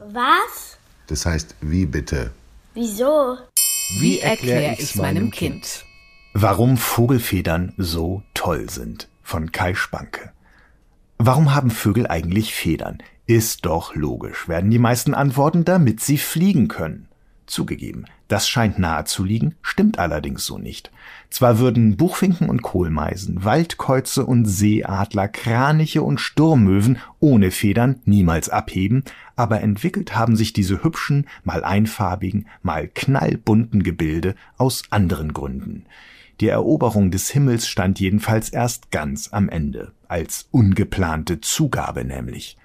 Was? Das heißt, wie bitte? Wieso? Wie erkläre ich meinem Kind? Warum Vogelfedern so toll sind von Kai Spanke. Warum haben Vögel eigentlich Federn? Ist doch logisch, werden die meisten antworten, damit sie fliegen können. Zugegeben, das scheint nahe zu liegen, stimmt allerdings so nicht. Zwar würden Buchfinken und Kohlmeisen, Waldkäuze und Seeadler, Kraniche und Sturmmöwen ohne Federn niemals abheben, aber entwickelt haben sich diese hübschen, mal einfarbigen, mal knallbunten Gebilde aus anderen Gründen. Die Eroberung des Himmels stand jedenfalls erst ganz am Ende, als ungeplante Zugabe nämlich.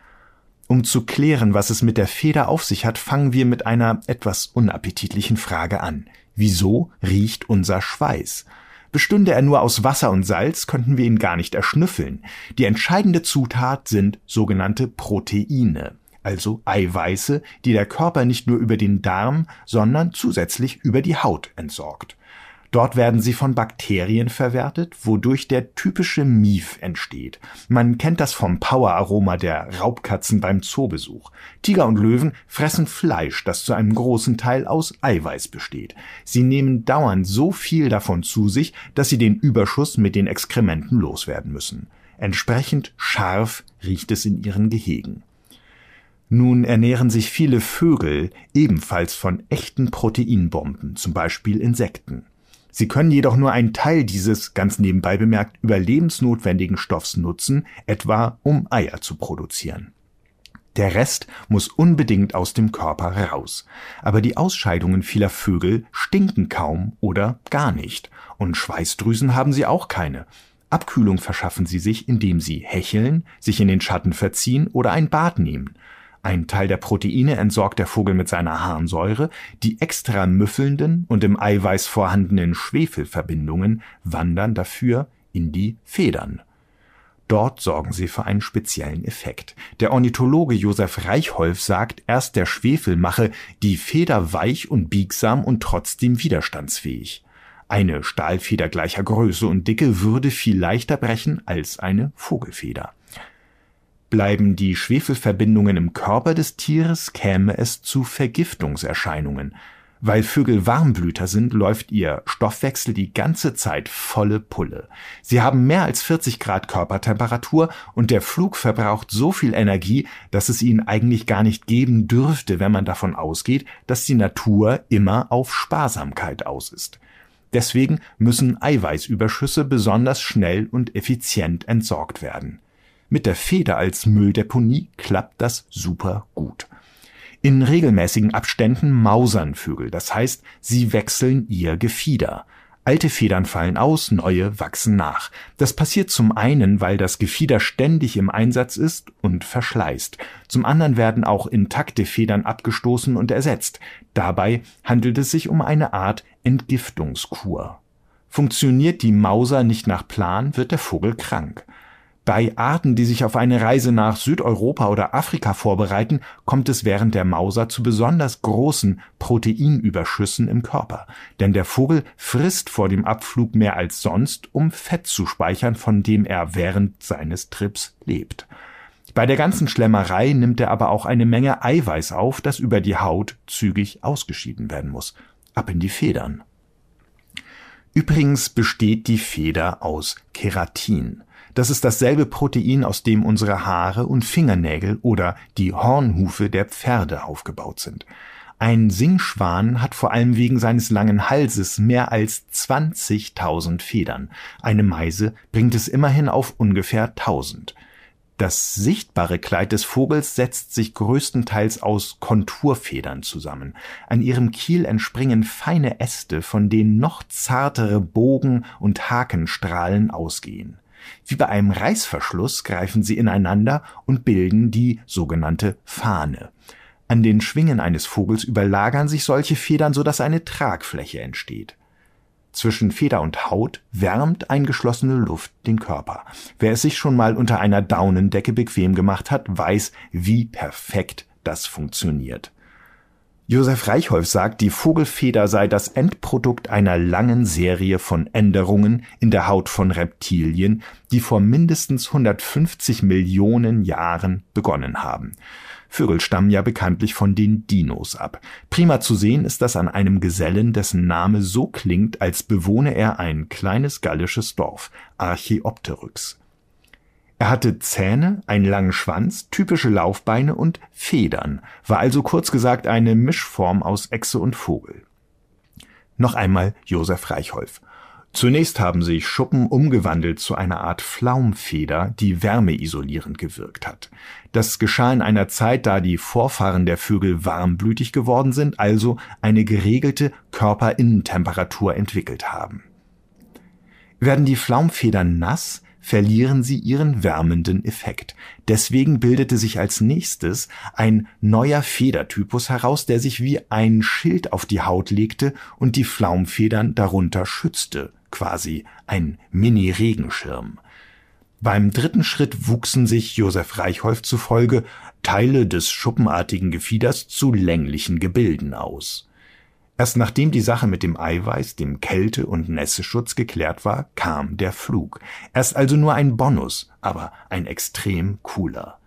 Um zu klären, was es mit der Feder auf sich hat, fangen wir mit einer etwas unappetitlichen Frage an. Wieso riecht unser Schweiß? Bestünde er nur aus Wasser und Salz, könnten wir ihn gar nicht erschnüffeln. Die entscheidende Zutat sind sogenannte Proteine, also Eiweiße, die der Körper nicht nur über den Darm, sondern zusätzlich über die Haut entsorgt. Dort werden sie von Bakterien verwertet, wodurch der typische Mief entsteht. Man kennt das vom Poweraroma der Raubkatzen beim Zoobesuch. Tiger und Löwen fressen Fleisch, das zu einem großen Teil aus Eiweiß besteht. Sie nehmen dauernd so viel davon zu sich, dass sie den Überschuss mit den Exkrementen loswerden müssen. Entsprechend scharf riecht es in ihren Gehegen. Nun ernähren sich viele Vögel ebenfalls von echten Proteinbomben, zum Beispiel Insekten. Sie können jedoch nur einen Teil dieses, ganz nebenbei bemerkt, überlebensnotwendigen Stoffs nutzen, etwa um Eier zu produzieren. Der Rest muss unbedingt aus dem Körper heraus. Aber die Ausscheidungen vieler Vögel stinken kaum oder gar nicht. Und Schweißdrüsen haben sie auch keine. Abkühlung verschaffen sie sich, indem sie hecheln, sich in den Schatten verziehen oder ein Bad nehmen. Ein Teil der Proteine entsorgt der Vogel mit seiner Harnsäure, die extra müffelnden und im Eiweiß vorhandenen Schwefelverbindungen wandern dafür in die Federn. Dort sorgen sie für einen speziellen Effekt. Der Ornithologe Josef Reichholf sagt, erst der Schwefel mache die Feder weich und biegsam und trotzdem widerstandsfähig. Eine Stahlfeder gleicher Größe und Dicke würde viel leichter brechen als eine Vogelfeder. Bleiben die Schwefelverbindungen im Körper des Tieres, käme es zu Vergiftungserscheinungen. Weil Vögel Warmblüter sind, läuft ihr Stoffwechsel die ganze Zeit volle Pulle. Sie haben mehr als 40 Grad Körpertemperatur und der Flug verbraucht so viel Energie, dass es ihn eigentlich gar nicht geben dürfte, wenn man davon ausgeht, dass die Natur immer auf Sparsamkeit aus ist. Deswegen müssen Eiweißüberschüsse besonders schnell und effizient entsorgt werden. Mit der Feder als Mülldeponie klappt das super gut. In regelmäßigen Abständen mausern Vögel, das heißt, sie wechseln ihr Gefieder. Alte Federn fallen aus, neue wachsen nach. Das passiert zum einen, weil das Gefieder ständig im Einsatz ist und verschleißt. Zum anderen werden auch intakte Federn abgestoßen und ersetzt. Dabei handelt es sich um eine Art Entgiftungskur. Funktioniert die Mauser nicht nach Plan, wird der Vogel krank. Bei Arten, die sich auf eine Reise nach Südeuropa oder Afrika vorbereiten, kommt es während der Mauser zu besonders großen Proteinüberschüssen im Körper. Denn der Vogel frisst vor dem Abflug mehr als sonst, um Fett zu speichern, von dem er während seines Trips lebt. Bei der ganzen Schlemmerei nimmt er aber auch eine Menge Eiweiß auf, das über die Haut zügig ausgeschieden werden muss. Ab in die Federn. Übrigens besteht die Feder aus Keratin. Das ist dasselbe Protein, aus dem unsere Haare und Fingernägel oder die Hornhufe der Pferde aufgebaut sind. Ein Singschwan hat vor allem wegen seines langen Halses mehr als 20.000 Federn. Eine Meise bringt es immerhin auf ungefähr 1000. Das sichtbare Kleid des Vogels setzt sich größtenteils aus Konturfedern zusammen. An ihrem Kiel entspringen feine Äste, von denen noch zartere Bogen und Hakenstrahlen ausgehen. Wie bei einem Reißverschluss greifen sie ineinander und bilden die sogenannte Fahne. An den Schwingen eines Vogels überlagern sich solche Federn, so dass eine Tragfläche entsteht. Zwischen Feder und Haut wärmt eingeschlossene Luft den Körper. Wer es sich schon mal unter einer Daunendecke bequem gemacht hat, weiß, wie perfekt das funktioniert. Josef Reichholf sagt, die Vogelfeder sei das Endprodukt einer langen Serie von Änderungen in der Haut von Reptilien, die vor mindestens 150 Millionen Jahren begonnen haben. Vögel stammen ja bekanntlich von den Dinos ab. Prima zu sehen ist das an einem Gesellen, dessen Name so klingt, als bewohne er ein kleines gallisches Dorf, Archaeopteryx. Er hatte Zähne, einen langen Schwanz, typische Laufbeine und Federn, war also kurz gesagt eine Mischform aus Echse und Vogel. Noch einmal Josef Reichholf. Zunächst haben sich Schuppen umgewandelt zu einer Art Flaumfeder, die wärmeisolierend gewirkt hat. Das geschah in einer Zeit, da die Vorfahren der Vögel warmblütig geworden sind, also eine geregelte Körperinnentemperatur entwickelt haben. Werden die Flaumfedern nass, verlieren sie ihren wärmenden Effekt. Deswegen bildete sich als nächstes ein neuer Federtypus heraus, der sich wie ein Schild auf die Haut legte und die Flaumfedern darunter schützte, quasi ein Mini-Regenschirm. Beim dritten Schritt wuchsen sich Josef Reichholf zufolge Teile des schuppenartigen Gefieders zu länglichen Gebilden aus. Erst nachdem die Sache mit dem Eiweiß, dem Kälte- und Nässeschutz geklärt war, kam der Flug. Erst also nur ein Bonus, aber ein extrem cooler.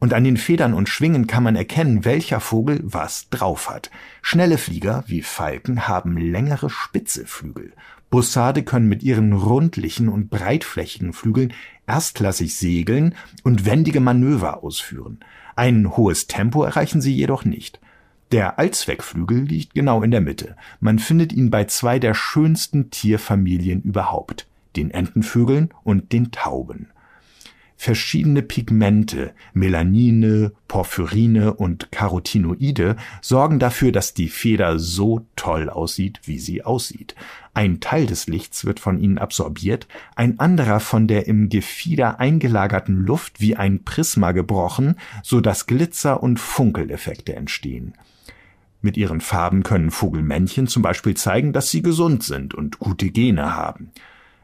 Und an den Federn und Schwingen kann man erkennen, welcher Vogel was drauf hat. Schnelle Flieger wie Falken haben längere spitze Flügel. Bussarde können mit ihren rundlichen und breitflächigen Flügeln erstklassig segeln und wendige Manöver ausführen. Ein hohes Tempo erreichen sie jedoch nicht. Der Allzweckflügel liegt genau in der Mitte. Man findet ihn bei zwei der schönsten Tierfamilien überhaupt, den Entenvögeln und den Tauben. Verschiedene Pigmente, Melanine, Porphyrine und Carotinoide sorgen dafür, dass die Feder so toll aussieht, wie sie aussieht. Ein Teil des Lichts wird von ihnen absorbiert, ein anderer von der im Gefieder eingelagerten Luft wie ein Prisma gebrochen, so dass Glitzer- und Funkeleffekte entstehen. Mit ihren Farben können Vogelmännchen zum Beispiel zeigen, dass sie gesund sind und gute Gene haben.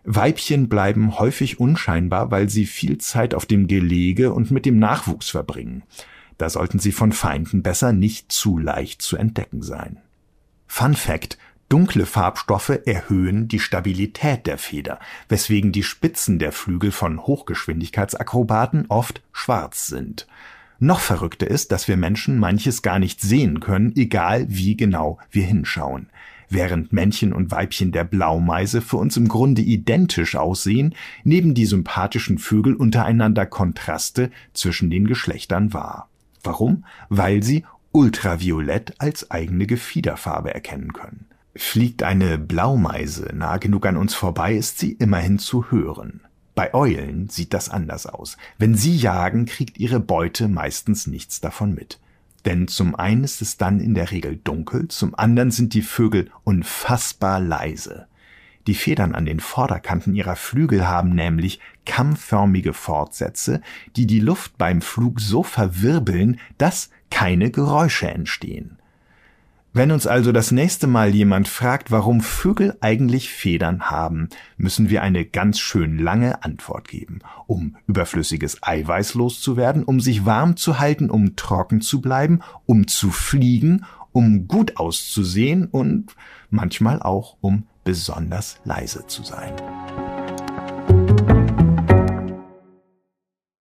Weibchen bleiben häufig unscheinbar, weil sie viel Zeit auf dem Gelege und mit dem Nachwuchs verbringen. Da sollten sie von Feinden besser nicht zu leicht zu entdecken sein. Fun Fact. Dunkle Farbstoffe erhöhen die Stabilität der Feder, weswegen die Spitzen der Flügel von Hochgeschwindigkeitsakrobaten oft schwarz sind. Noch verrückter ist, dass wir Menschen manches gar nicht sehen können, egal wie genau wir hinschauen. Während Männchen und Weibchen der Blaumeise für uns im Grunde identisch aussehen, nehmen die sympathischen Vögel untereinander Kontraste zwischen den Geschlechtern wahr. Warum? Weil sie ultraviolett als eigene Gefiederfarbe erkennen können. Fliegt eine Blaumeise nah genug an uns vorbei, ist sie immerhin zu hören. Bei Eulen sieht das anders aus. Wenn sie jagen, kriegt ihre Beute meistens nichts davon mit. Denn zum einen ist es dann in der Regel dunkel, zum anderen sind die Vögel unfassbar leise. Die Federn an den Vorderkanten ihrer Flügel haben nämlich kammförmige Fortsätze, die die Luft beim Flug so verwirbeln, dass keine Geräusche entstehen. Wenn uns also das nächste Mal jemand fragt, warum Vögel eigentlich Federn haben, müssen wir eine ganz schön lange Antwort geben, um überflüssiges Eiweiß loszuwerden, um sich warm zu halten, um trocken zu bleiben, um zu fliegen, um gut auszusehen und manchmal auch um besonders leise zu sein.